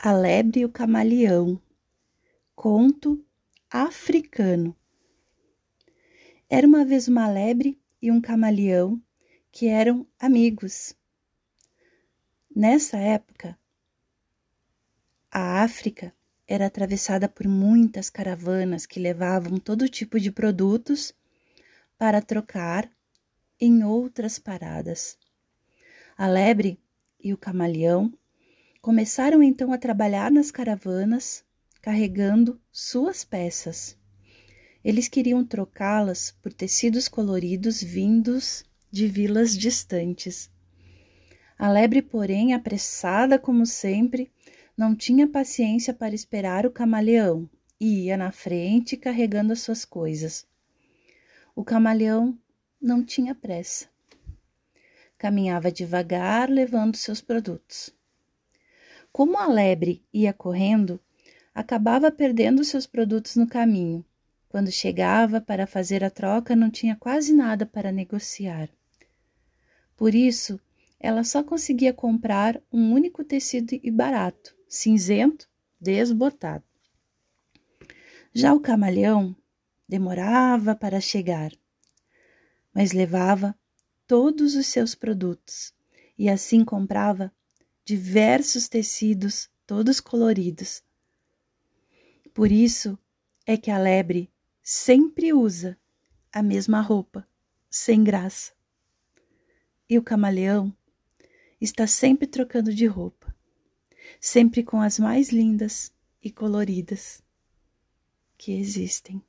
A Lebre e o Camaleão. Conto africano. Era uma vez uma lebre e um camaleão que eram amigos. Nessa época, a África era atravessada por muitas caravanas que levavam todo tipo de produtos para trocar em outras paradas. A lebre e o camaleão Começaram então a trabalhar nas caravanas, carregando suas peças. Eles queriam trocá-las por tecidos coloridos vindos de vilas distantes. A lebre, porém, apressada como sempre, não tinha paciência para esperar o camaleão e ia na frente carregando as suas coisas. O camaleão não tinha pressa. Caminhava devagar, levando seus produtos. Como a lebre ia correndo, acabava perdendo seus produtos no caminho. Quando chegava para fazer a troca, não tinha quase nada para negociar. Por isso, ela só conseguia comprar um único tecido e barato, cinzento, desbotado. Já o camaleão demorava para chegar, mas levava todos os seus produtos e assim comprava diversos tecidos, todos coloridos. Por isso é que a lebre sempre usa a mesma roupa, sem graça. E o camaleão está sempre trocando de roupa, sempre com as mais lindas e coloridas que existem.